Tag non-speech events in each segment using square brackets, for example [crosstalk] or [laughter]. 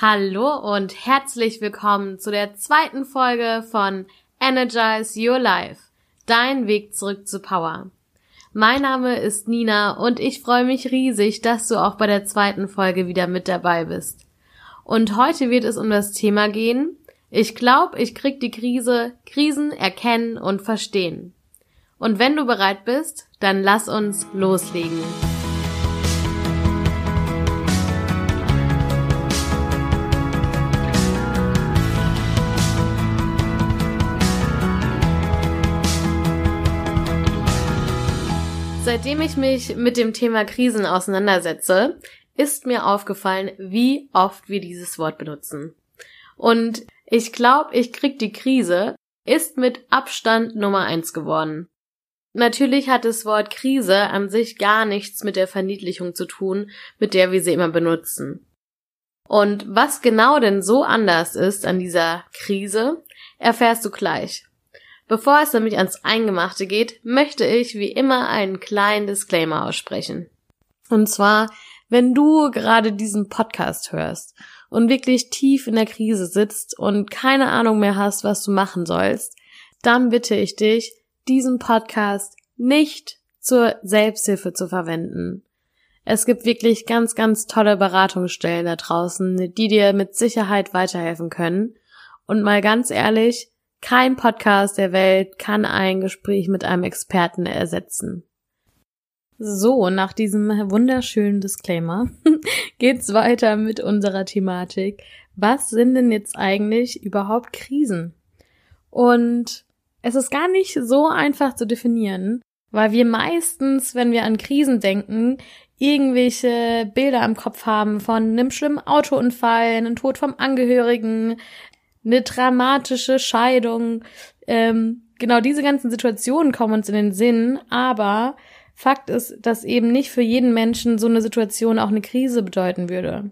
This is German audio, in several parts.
Hallo und herzlich willkommen zu der zweiten Folge von Energize Your Life. Dein Weg zurück zu Power. Mein Name ist Nina und ich freue mich riesig, dass du auch bei der zweiten Folge wieder mit dabei bist. Und heute wird es um das Thema gehen. Ich glaube, ich krieg die Krise, Krisen erkennen und verstehen. Und wenn du bereit bist, dann lass uns loslegen. Seitdem ich mich mit dem Thema Krisen auseinandersetze, ist mir aufgefallen, wie oft wir dieses Wort benutzen. Und ich glaube, ich krieg die Krise ist mit Abstand Nummer eins geworden. Natürlich hat das Wort Krise an sich gar nichts mit der Verniedlichung zu tun, mit der wir sie immer benutzen. Und was genau denn so anders ist an dieser Krise, erfährst du gleich. Bevor es nämlich ans Eingemachte geht, möchte ich wie immer einen kleinen Disclaimer aussprechen. Und zwar, wenn du gerade diesen Podcast hörst und wirklich tief in der Krise sitzt und keine Ahnung mehr hast, was du machen sollst, dann bitte ich dich, diesen Podcast nicht zur Selbsthilfe zu verwenden. Es gibt wirklich ganz, ganz tolle Beratungsstellen da draußen, die dir mit Sicherheit weiterhelfen können. Und mal ganz ehrlich, kein Podcast der Welt kann ein Gespräch mit einem Experten ersetzen. So, nach diesem wunderschönen Disclaimer [laughs] geht's weiter mit unserer Thematik. Was sind denn jetzt eigentlich überhaupt Krisen? Und es ist gar nicht so einfach zu definieren, weil wir meistens, wenn wir an Krisen denken, irgendwelche Bilder am Kopf haben von einem schlimmen Autounfall, einem Tod vom Angehörigen, eine dramatische Scheidung. Ähm, genau diese ganzen Situationen kommen uns in den Sinn, aber Fakt ist, dass eben nicht für jeden Menschen so eine Situation auch eine Krise bedeuten würde.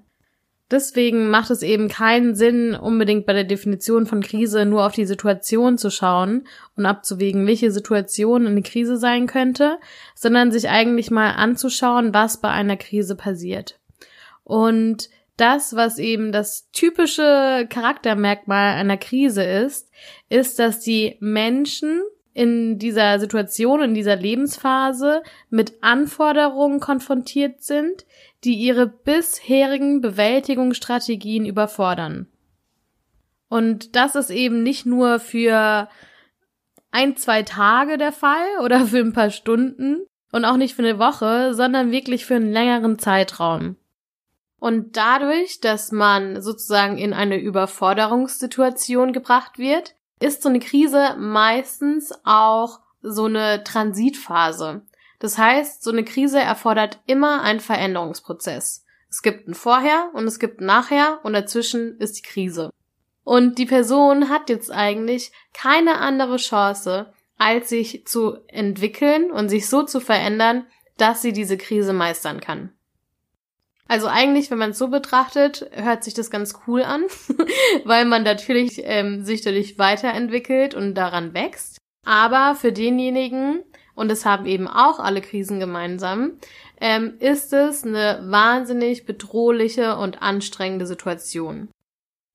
Deswegen macht es eben keinen Sinn, unbedingt bei der Definition von Krise nur auf die Situation zu schauen und abzuwägen, welche Situation eine Krise sein könnte, sondern sich eigentlich mal anzuschauen, was bei einer Krise passiert. Und das, was eben das typische Charaktermerkmal einer Krise ist, ist, dass die Menschen in dieser Situation, in dieser Lebensphase mit Anforderungen konfrontiert sind, die ihre bisherigen Bewältigungsstrategien überfordern. Und das ist eben nicht nur für ein, zwei Tage der Fall [laughs] oder für ein paar Stunden und auch nicht für eine Woche, sondern wirklich für einen längeren Zeitraum. Und dadurch, dass man sozusagen in eine Überforderungssituation gebracht wird, ist so eine Krise meistens auch so eine Transitphase. Das heißt, so eine Krise erfordert immer einen Veränderungsprozess. Es gibt ein Vorher und es gibt ein Nachher und dazwischen ist die Krise. Und die Person hat jetzt eigentlich keine andere Chance, als sich zu entwickeln und sich so zu verändern, dass sie diese Krise meistern kann. Also eigentlich, wenn man es so betrachtet, hört sich das ganz cool an, [laughs] weil man natürlich ähm, sich dadurch weiterentwickelt und daran wächst. Aber für denjenigen, und das haben eben auch alle Krisen gemeinsam, ähm, ist es eine wahnsinnig bedrohliche und anstrengende Situation.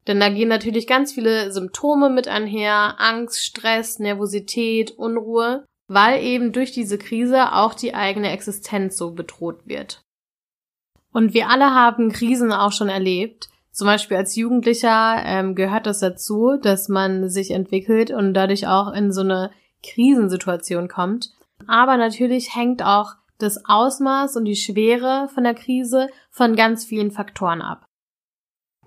Denn da gehen natürlich ganz viele Symptome mit einher, Angst, Stress, Nervosität, Unruhe, weil eben durch diese Krise auch die eigene Existenz so bedroht wird. Und wir alle haben Krisen auch schon erlebt. Zum Beispiel als Jugendlicher ähm, gehört das dazu, dass man sich entwickelt und dadurch auch in so eine Krisensituation kommt. Aber natürlich hängt auch das Ausmaß und die Schwere von der Krise von ganz vielen Faktoren ab.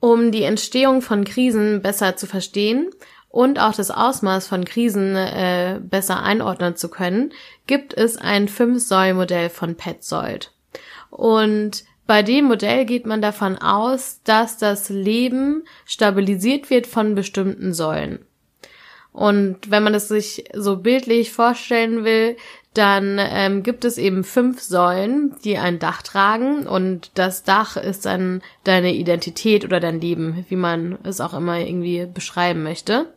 Um die Entstehung von Krisen besser zu verstehen und auch das Ausmaß von Krisen äh, besser einordnen zu können, gibt es ein Fünf-Säulen-Modell von Petzold. Und bei dem Modell geht man davon aus, dass das Leben stabilisiert wird von bestimmten Säulen. Und wenn man es sich so bildlich vorstellen will, dann ähm, gibt es eben fünf Säulen, die ein Dach tragen und das Dach ist dann deine Identität oder dein Leben, wie man es auch immer irgendwie beschreiben möchte.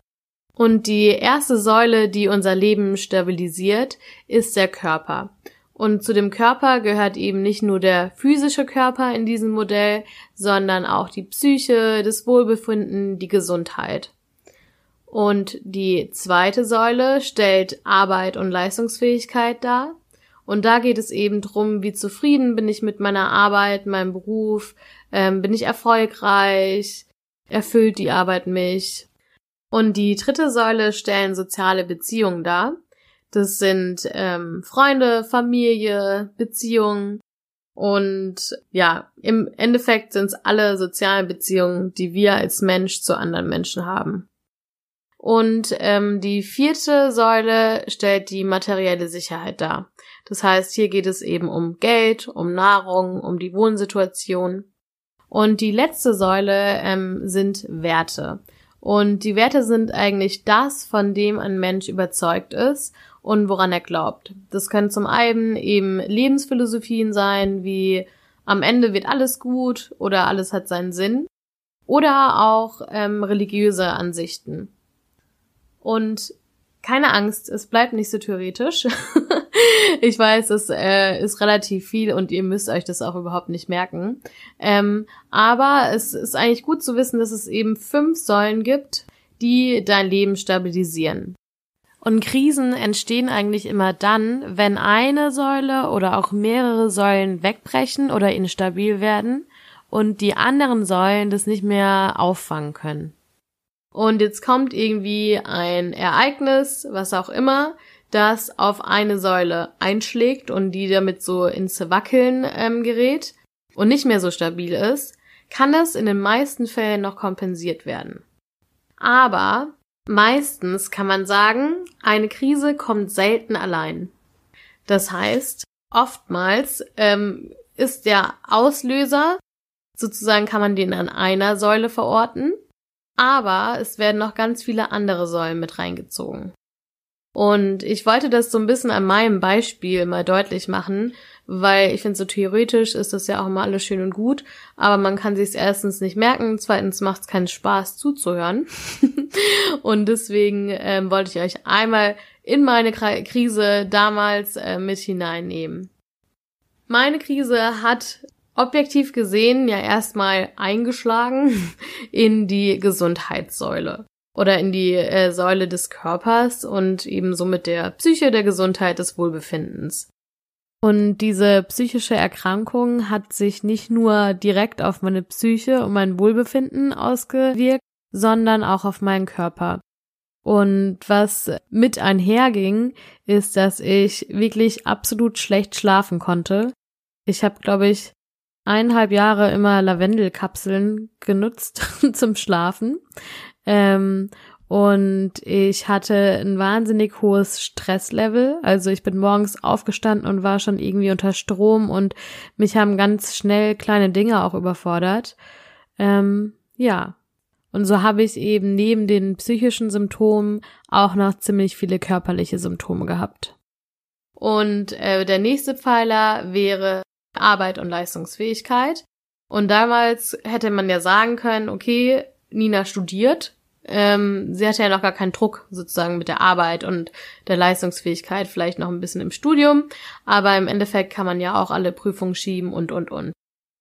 Und die erste Säule, die unser Leben stabilisiert, ist der Körper. Und zu dem Körper gehört eben nicht nur der physische Körper in diesem Modell, sondern auch die Psyche, das Wohlbefinden, die Gesundheit. Und die zweite Säule stellt Arbeit und Leistungsfähigkeit dar. Und da geht es eben drum, wie zufrieden bin ich mit meiner Arbeit, meinem Beruf, ähm, bin ich erfolgreich, erfüllt die Arbeit mich. Und die dritte Säule stellen soziale Beziehungen dar. Das sind ähm, Freunde, Familie, Beziehungen. Und ja, im Endeffekt sind es alle sozialen Beziehungen, die wir als Mensch zu anderen Menschen haben. Und ähm, die vierte Säule stellt die materielle Sicherheit dar. Das heißt, hier geht es eben um Geld, um Nahrung, um die Wohnsituation. Und die letzte Säule ähm, sind Werte. Und die Werte sind eigentlich das, von dem ein Mensch überzeugt ist und woran er glaubt. Das können zum einen eben Lebensphilosophien sein, wie am Ende wird alles gut oder alles hat seinen Sinn. Oder auch ähm, religiöse Ansichten. Und keine Angst, es bleibt nicht so theoretisch. [laughs] ich weiß, es äh, ist relativ viel und ihr müsst euch das auch überhaupt nicht merken. Ähm, aber es ist eigentlich gut zu wissen, dass es eben fünf Säulen gibt, die dein Leben stabilisieren. Und Krisen entstehen eigentlich immer dann, wenn eine Säule oder auch mehrere Säulen wegbrechen oder instabil werden und die anderen Säulen das nicht mehr auffangen können. Und jetzt kommt irgendwie ein Ereignis, was auch immer, das auf eine Säule einschlägt und die damit so ins Wackeln ähm, gerät und nicht mehr so stabil ist, kann das in den meisten Fällen noch kompensiert werden. Aber Meistens kann man sagen, eine Krise kommt selten allein. Das heißt, oftmals ähm, ist der Auslöser, sozusagen kann man den an einer Säule verorten, aber es werden noch ganz viele andere Säulen mit reingezogen. Und ich wollte das so ein bisschen an meinem Beispiel mal deutlich machen, weil ich finde, so theoretisch ist das ja auch immer alles schön und gut, aber man kann sich es erstens nicht merken, zweitens macht es keinen Spaß zuzuhören. [laughs] und deswegen ähm, wollte ich euch einmal in meine Krise damals äh, mit hineinnehmen. Meine Krise hat objektiv gesehen ja erstmal eingeschlagen [laughs] in die Gesundheitssäule oder in die äh, Säule des Körpers und ebenso mit der Psyche der Gesundheit des Wohlbefindens. Und diese psychische Erkrankung hat sich nicht nur direkt auf meine Psyche und mein Wohlbefinden ausgewirkt, sondern auch auf meinen Körper. Und was mit einherging, ist, dass ich wirklich absolut schlecht schlafen konnte. Ich habe, glaube ich, eineinhalb Jahre immer Lavendelkapseln genutzt [laughs] zum Schlafen. Ähm, und ich hatte ein wahnsinnig hohes Stresslevel. Also ich bin morgens aufgestanden und war schon irgendwie unter Strom und mich haben ganz schnell kleine Dinge auch überfordert. Ähm, ja. Und so habe ich eben neben den psychischen Symptomen auch noch ziemlich viele körperliche Symptome gehabt. Und äh, der nächste Pfeiler wäre Arbeit und Leistungsfähigkeit. Und damals hätte man ja sagen können, okay, Nina studiert, ähm, sie hatte ja noch gar keinen Druck sozusagen mit der Arbeit und der Leistungsfähigkeit, vielleicht noch ein bisschen im Studium, aber im Endeffekt kann man ja auch alle Prüfungen schieben und, und, und.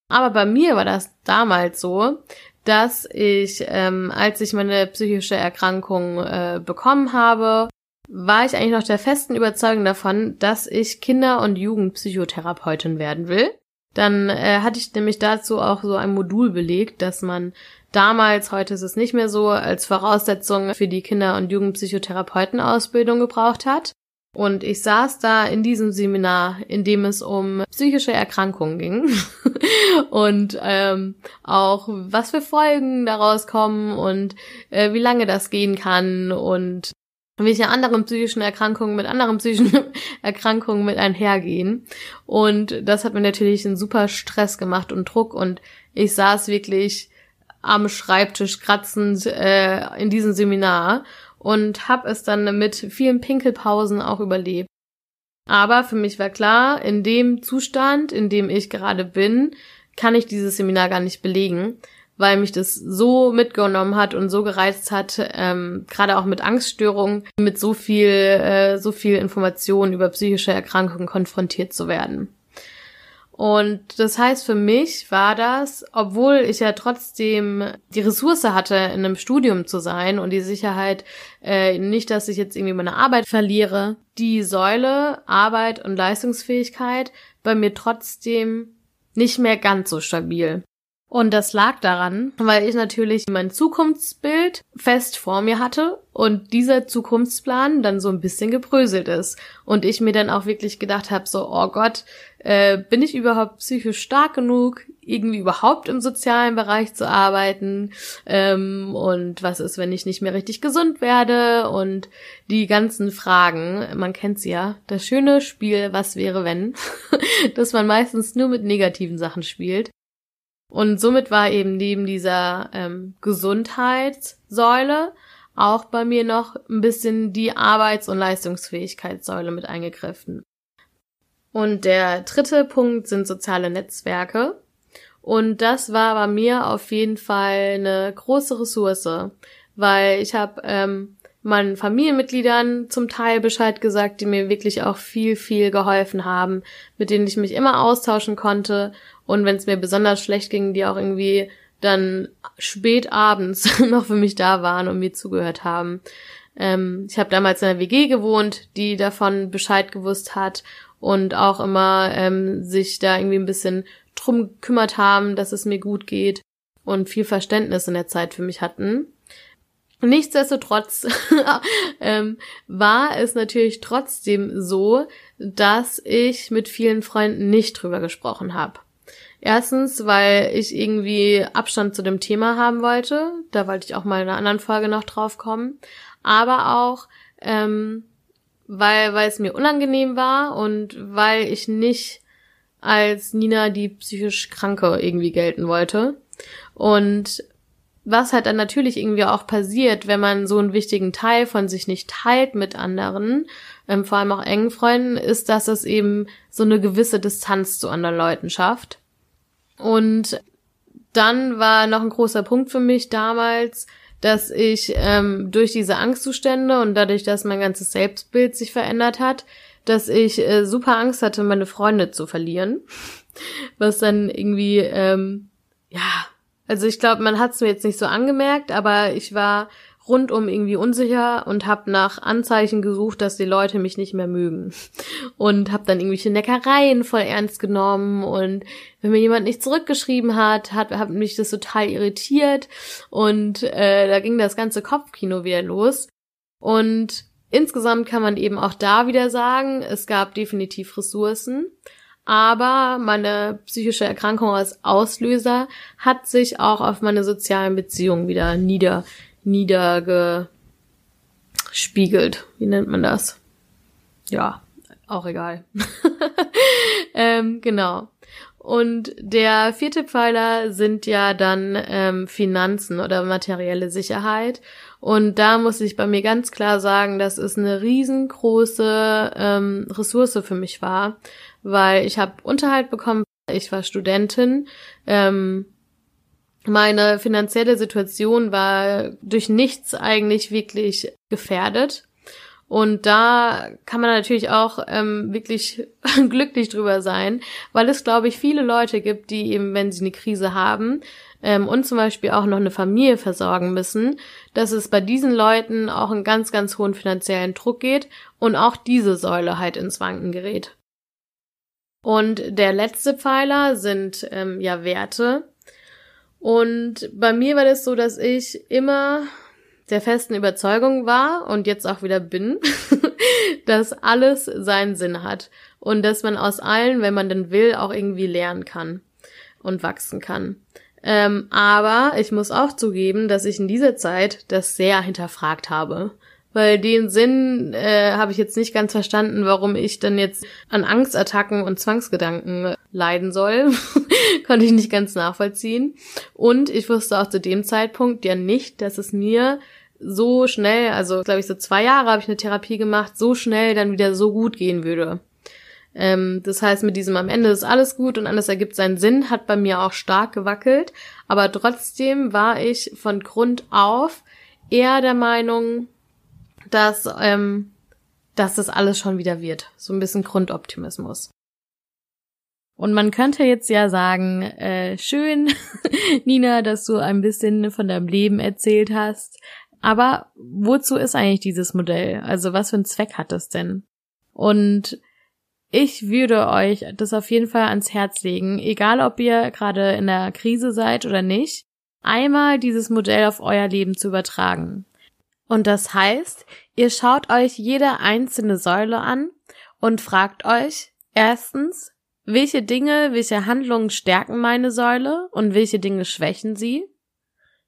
Aber bei mir war das damals so, dass ich, ähm, als ich meine psychische Erkrankung äh, bekommen habe, war ich eigentlich noch der festen Überzeugung davon, dass ich Kinder- und Jugendpsychotherapeutin werden will. Dann äh, hatte ich nämlich dazu auch so ein Modul belegt, dass man damals, heute ist es nicht mehr so, als Voraussetzung für die Kinder- und Jugendpsychotherapeutenausbildung gebraucht hat. Und ich saß da in diesem Seminar, in dem es um psychische Erkrankungen ging [laughs] und ähm, auch was für Folgen daraus kommen und äh, wie lange das gehen kann und welche anderen psychischen Erkrankungen mit anderen psychischen [laughs] Erkrankungen mit einhergehen. Und das hat mir natürlich einen super Stress gemacht und Druck und ich saß wirklich am Schreibtisch kratzend äh, in diesem Seminar und habe es dann mit vielen Pinkelpausen auch überlebt. Aber für mich war klar, in dem Zustand, in dem ich gerade bin, kann ich dieses Seminar gar nicht belegen, weil mich das so mitgenommen hat und so gereizt hat, ähm, gerade auch mit Angststörungen, mit so viel, äh, so viel Informationen über psychische Erkrankungen konfrontiert zu werden. Und das heißt, für mich war das, obwohl ich ja trotzdem die Ressource hatte, in einem Studium zu sein und die Sicherheit, äh, nicht, dass ich jetzt irgendwie meine Arbeit verliere, die Säule Arbeit und Leistungsfähigkeit bei mir trotzdem nicht mehr ganz so stabil. Und das lag daran, weil ich natürlich mein Zukunftsbild fest vor mir hatte und dieser Zukunftsplan dann so ein bisschen gebröselt ist. Und ich mir dann auch wirklich gedacht habe, so, oh Gott, äh, bin ich überhaupt psychisch stark genug, irgendwie überhaupt im sozialen Bereich zu arbeiten? Ähm, und was ist, wenn ich nicht mehr richtig gesund werde? Und die ganzen Fragen, man kennt sie ja, das schöne Spiel, was wäre wenn, [laughs] dass man meistens nur mit negativen Sachen spielt. Und somit war eben neben dieser ähm, Gesundheitssäule auch bei mir noch ein bisschen die Arbeits- und Leistungsfähigkeitssäule mit eingegriffen. Und der dritte Punkt sind soziale Netzwerke. Und das war bei mir auf jeden Fall eine große Ressource, weil ich habe ähm, meinen Familienmitgliedern zum Teil Bescheid gesagt, die mir wirklich auch viel, viel geholfen haben, mit denen ich mich immer austauschen konnte und wenn es mir besonders schlecht ging, die auch irgendwie dann spät abends [laughs] noch für mich da waren und mir zugehört haben. Ähm, ich habe damals in einer WG gewohnt, die davon Bescheid gewusst hat und auch immer ähm, sich da irgendwie ein bisschen drum gekümmert haben, dass es mir gut geht und viel Verständnis in der Zeit für mich hatten. Nichtsdestotrotz [laughs] ähm, war es natürlich trotzdem so, dass ich mit vielen Freunden nicht drüber gesprochen habe. Erstens, weil ich irgendwie Abstand zu dem Thema haben wollte. Da wollte ich auch mal in einer anderen Folge noch drauf kommen. Aber auch, ähm, weil, weil es mir unangenehm war und weil ich nicht als Nina die psychisch Kranke irgendwie gelten wollte. Und was halt dann natürlich irgendwie auch passiert, wenn man so einen wichtigen Teil von sich nicht teilt mit anderen, ähm, vor allem auch engen Freunden, ist, dass es eben so eine gewisse Distanz zu anderen Leuten schafft. Und dann war noch ein großer Punkt für mich damals, dass ich ähm, durch diese Angstzustände und dadurch, dass mein ganzes Selbstbild sich verändert hat, dass ich äh, super Angst hatte, meine Freunde zu verlieren. [laughs] Was dann irgendwie, ähm, ja, also ich glaube, man hat es mir jetzt nicht so angemerkt, aber ich war rundum irgendwie unsicher und habe nach Anzeichen gesucht, dass die Leute mich nicht mehr mögen. Und habe dann irgendwelche Neckereien voll ernst genommen und wenn mir jemand nicht zurückgeschrieben hat, hat, hat mich das total irritiert und äh, da ging das ganze Kopfkino wieder los. Und insgesamt kann man eben auch da wieder sagen, es gab definitiv Ressourcen. Aber meine psychische Erkrankung als Auslöser hat sich auch auf meine sozialen Beziehungen wieder nieder, niedergespiegelt. Wie nennt man das? Ja, auch egal. [laughs] ähm, genau. Und der vierte Pfeiler sind ja dann ähm, Finanzen oder materielle Sicherheit. Und da muss ich bei mir ganz klar sagen, dass es eine riesengroße ähm, Ressource für mich war, weil ich habe Unterhalt bekommen, ich war Studentin, ähm, meine finanzielle Situation war durch nichts eigentlich wirklich gefährdet. Und da kann man natürlich auch ähm, wirklich [laughs] glücklich drüber sein, weil es, glaube ich, viele Leute gibt, die eben, wenn sie eine Krise haben ähm, und zum Beispiel auch noch eine Familie versorgen müssen, dass es bei diesen Leuten auch einen ganz, ganz hohen finanziellen Druck geht und auch diese Säule halt ins Wanken gerät. Und der letzte Pfeiler sind ähm, ja Werte. Und bei mir war das so, dass ich immer der festen Überzeugung war und jetzt auch wieder bin, [laughs] dass alles seinen Sinn hat und dass man aus allen, wenn man denn will, auch irgendwie lernen kann und wachsen kann. Ähm, aber ich muss auch zugeben, dass ich in dieser Zeit das sehr hinterfragt habe weil den Sinn äh, habe ich jetzt nicht ganz verstanden, warum ich dann jetzt an Angstattacken und Zwangsgedanken leiden soll. [laughs] Konnte ich nicht ganz nachvollziehen. Und ich wusste auch zu dem Zeitpunkt ja nicht, dass es mir so schnell, also glaube ich so zwei Jahre habe ich eine Therapie gemacht, so schnell dann wieder so gut gehen würde. Ähm, das heißt, mit diesem am Ende ist alles gut und alles ergibt seinen Sinn, hat bei mir auch stark gewackelt. Aber trotzdem war ich von Grund auf eher der Meinung, dass, ähm, dass das alles schon wieder wird. So ein bisschen Grundoptimismus. Und man könnte jetzt ja sagen, äh, schön, [laughs] Nina, dass du ein bisschen von deinem Leben erzählt hast. Aber wozu ist eigentlich dieses Modell? Also was für einen Zweck hat es denn? Und ich würde euch das auf jeden Fall ans Herz legen, egal ob ihr gerade in der Krise seid oder nicht, einmal dieses Modell auf euer Leben zu übertragen. Und das heißt, ihr schaut euch jede einzelne Säule an und fragt euch erstens, welche Dinge, welche Handlungen stärken meine Säule und welche Dinge schwächen sie?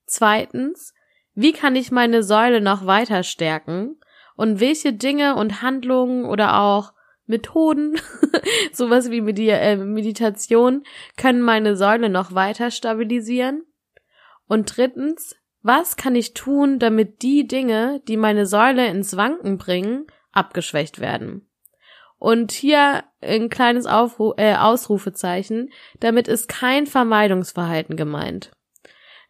Zweitens, wie kann ich meine Säule noch weiter stärken? Und welche Dinge und Handlungen oder auch Methoden, [laughs] sowas wie Medi äh, Meditation, können meine Säule noch weiter stabilisieren? Und drittens, was kann ich tun, damit die Dinge, die meine Säule ins Wanken bringen, abgeschwächt werden? Und hier ein kleines Aufru äh, Ausrufezeichen. Damit ist kein Vermeidungsverhalten gemeint.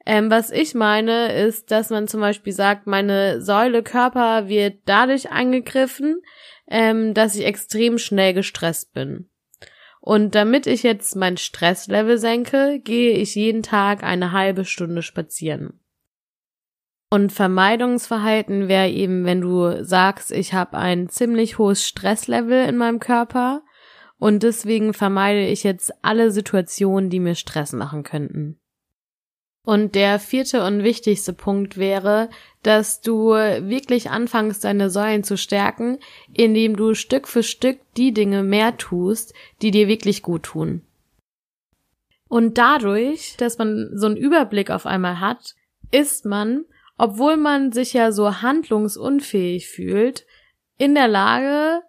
Ähm, was ich meine, ist, dass man zum Beispiel sagt, meine Säule Körper wird dadurch angegriffen, ähm, dass ich extrem schnell gestresst bin. Und damit ich jetzt mein Stresslevel senke, gehe ich jeden Tag eine halbe Stunde spazieren. Und Vermeidungsverhalten wäre eben, wenn du sagst, ich habe ein ziemlich hohes Stresslevel in meinem Körper und deswegen vermeide ich jetzt alle Situationen, die mir Stress machen könnten. Und der vierte und wichtigste Punkt wäre, dass du wirklich anfängst, deine Säulen zu stärken, indem du Stück für Stück die Dinge mehr tust, die dir wirklich gut tun. Und dadurch, dass man so einen Überblick auf einmal hat, ist man obwohl man sich ja so handlungsunfähig fühlt, in der Lage,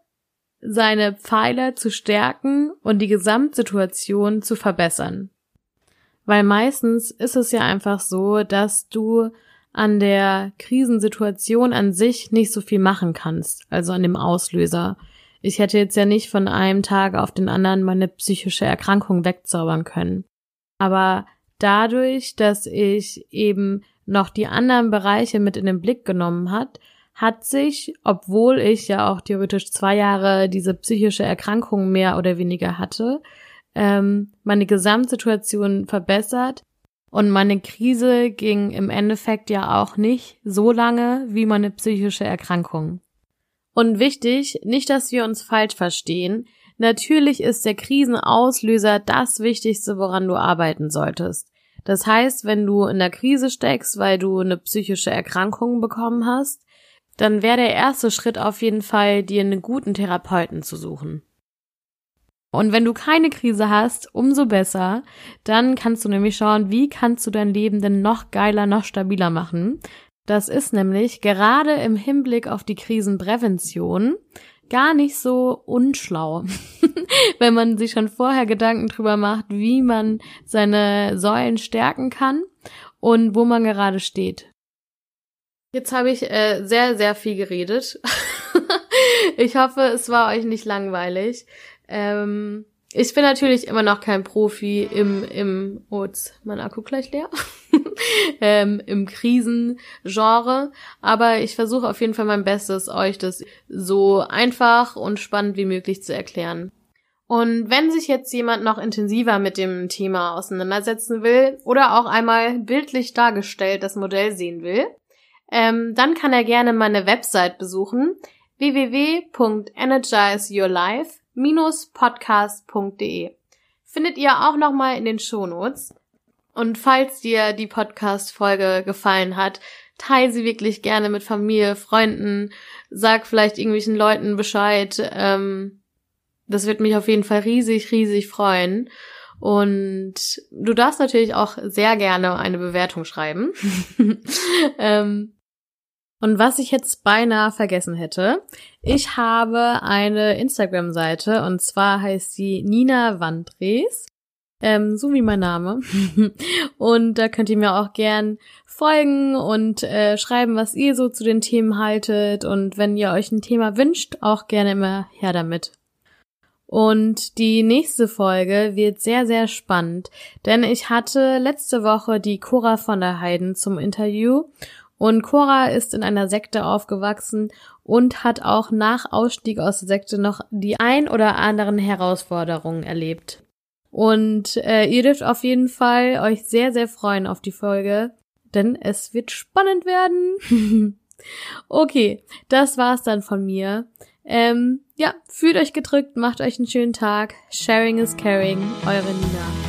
seine Pfeiler zu stärken und die Gesamtsituation zu verbessern. Weil meistens ist es ja einfach so, dass du an der Krisensituation an sich nicht so viel machen kannst, also an dem Auslöser. Ich hätte jetzt ja nicht von einem Tag auf den anderen meine psychische Erkrankung wegzaubern können. Aber dadurch, dass ich eben noch die anderen Bereiche mit in den Blick genommen hat, hat sich, obwohl ich ja auch theoretisch zwei Jahre diese psychische Erkrankung mehr oder weniger hatte, ähm, meine Gesamtsituation verbessert und meine Krise ging im Endeffekt ja auch nicht so lange wie meine psychische Erkrankung. Und wichtig, nicht, dass wir uns falsch verstehen, natürlich ist der Krisenauslöser das Wichtigste, woran du arbeiten solltest. Das heißt, wenn du in der Krise steckst, weil du eine psychische Erkrankung bekommen hast, dann wäre der erste Schritt auf jeden Fall, dir einen guten Therapeuten zu suchen. Und wenn du keine Krise hast, umso besser, dann kannst du nämlich schauen, wie kannst du dein Leben denn noch geiler, noch stabiler machen. Das ist nämlich gerade im Hinblick auf die Krisenprävention gar nicht so unschlau, [laughs] wenn man sich schon vorher Gedanken drüber macht, wie man seine Säulen stärken kann und wo man gerade steht. Jetzt habe ich äh, sehr, sehr viel geredet. [laughs] ich hoffe, es war euch nicht langweilig. Ähm, ich bin natürlich immer noch kein Profi im, im, oh, jetzt mein Akku gleich leer, [laughs] ähm, im Krisengenre, aber ich versuche auf jeden Fall mein Bestes, euch das so einfach und spannend wie möglich zu erklären. Und wenn sich jetzt jemand noch intensiver mit dem Thema auseinandersetzen will oder auch einmal bildlich dargestellt das Modell sehen will, ähm, dann kann er gerne meine Website besuchen. www.energizeyourlife podcast.de. Findet ihr auch nochmal in den Shownotes. Und falls dir die Podcast-Folge gefallen hat, teile sie wirklich gerne mit Familie, Freunden, sag vielleicht irgendwelchen Leuten Bescheid. Ähm, das wird mich auf jeden Fall riesig, riesig freuen. Und du darfst natürlich auch sehr gerne eine Bewertung schreiben. [laughs] ähm, und was ich jetzt beinahe vergessen hätte, ich habe eine Instagram-Seite und zwar heißt sie Nina Wandres, ähm, so wie mein Name. [laughs] und da könnt ihr mir auch gern folgen und äh, schreiben, was ihr so zu den Themen haltet und wenn ihr euch ein Thema wünscht, auch gerne immer her damit. Und die nächste Folge wird sehr, sehr spannend, denn ich hatte letzte Woche die Cora von der Heiden zum Interview und Cora ist in einer Sekte aufgewachsen und hat auch nach Ausstieg aus der Sekte noch die ein oder anderen Herausforderungen erlebt. Und äh, ihr dürft auf jeden Fall euch sehr, sehr freuen auf die Folge, denn es wird spannend werden. [laughs] okay, das war's dann von mir. Ähm, ja, fühlt euch gedrückt, macht euch einen schönen Tag. Sharing is caring, eure Nina.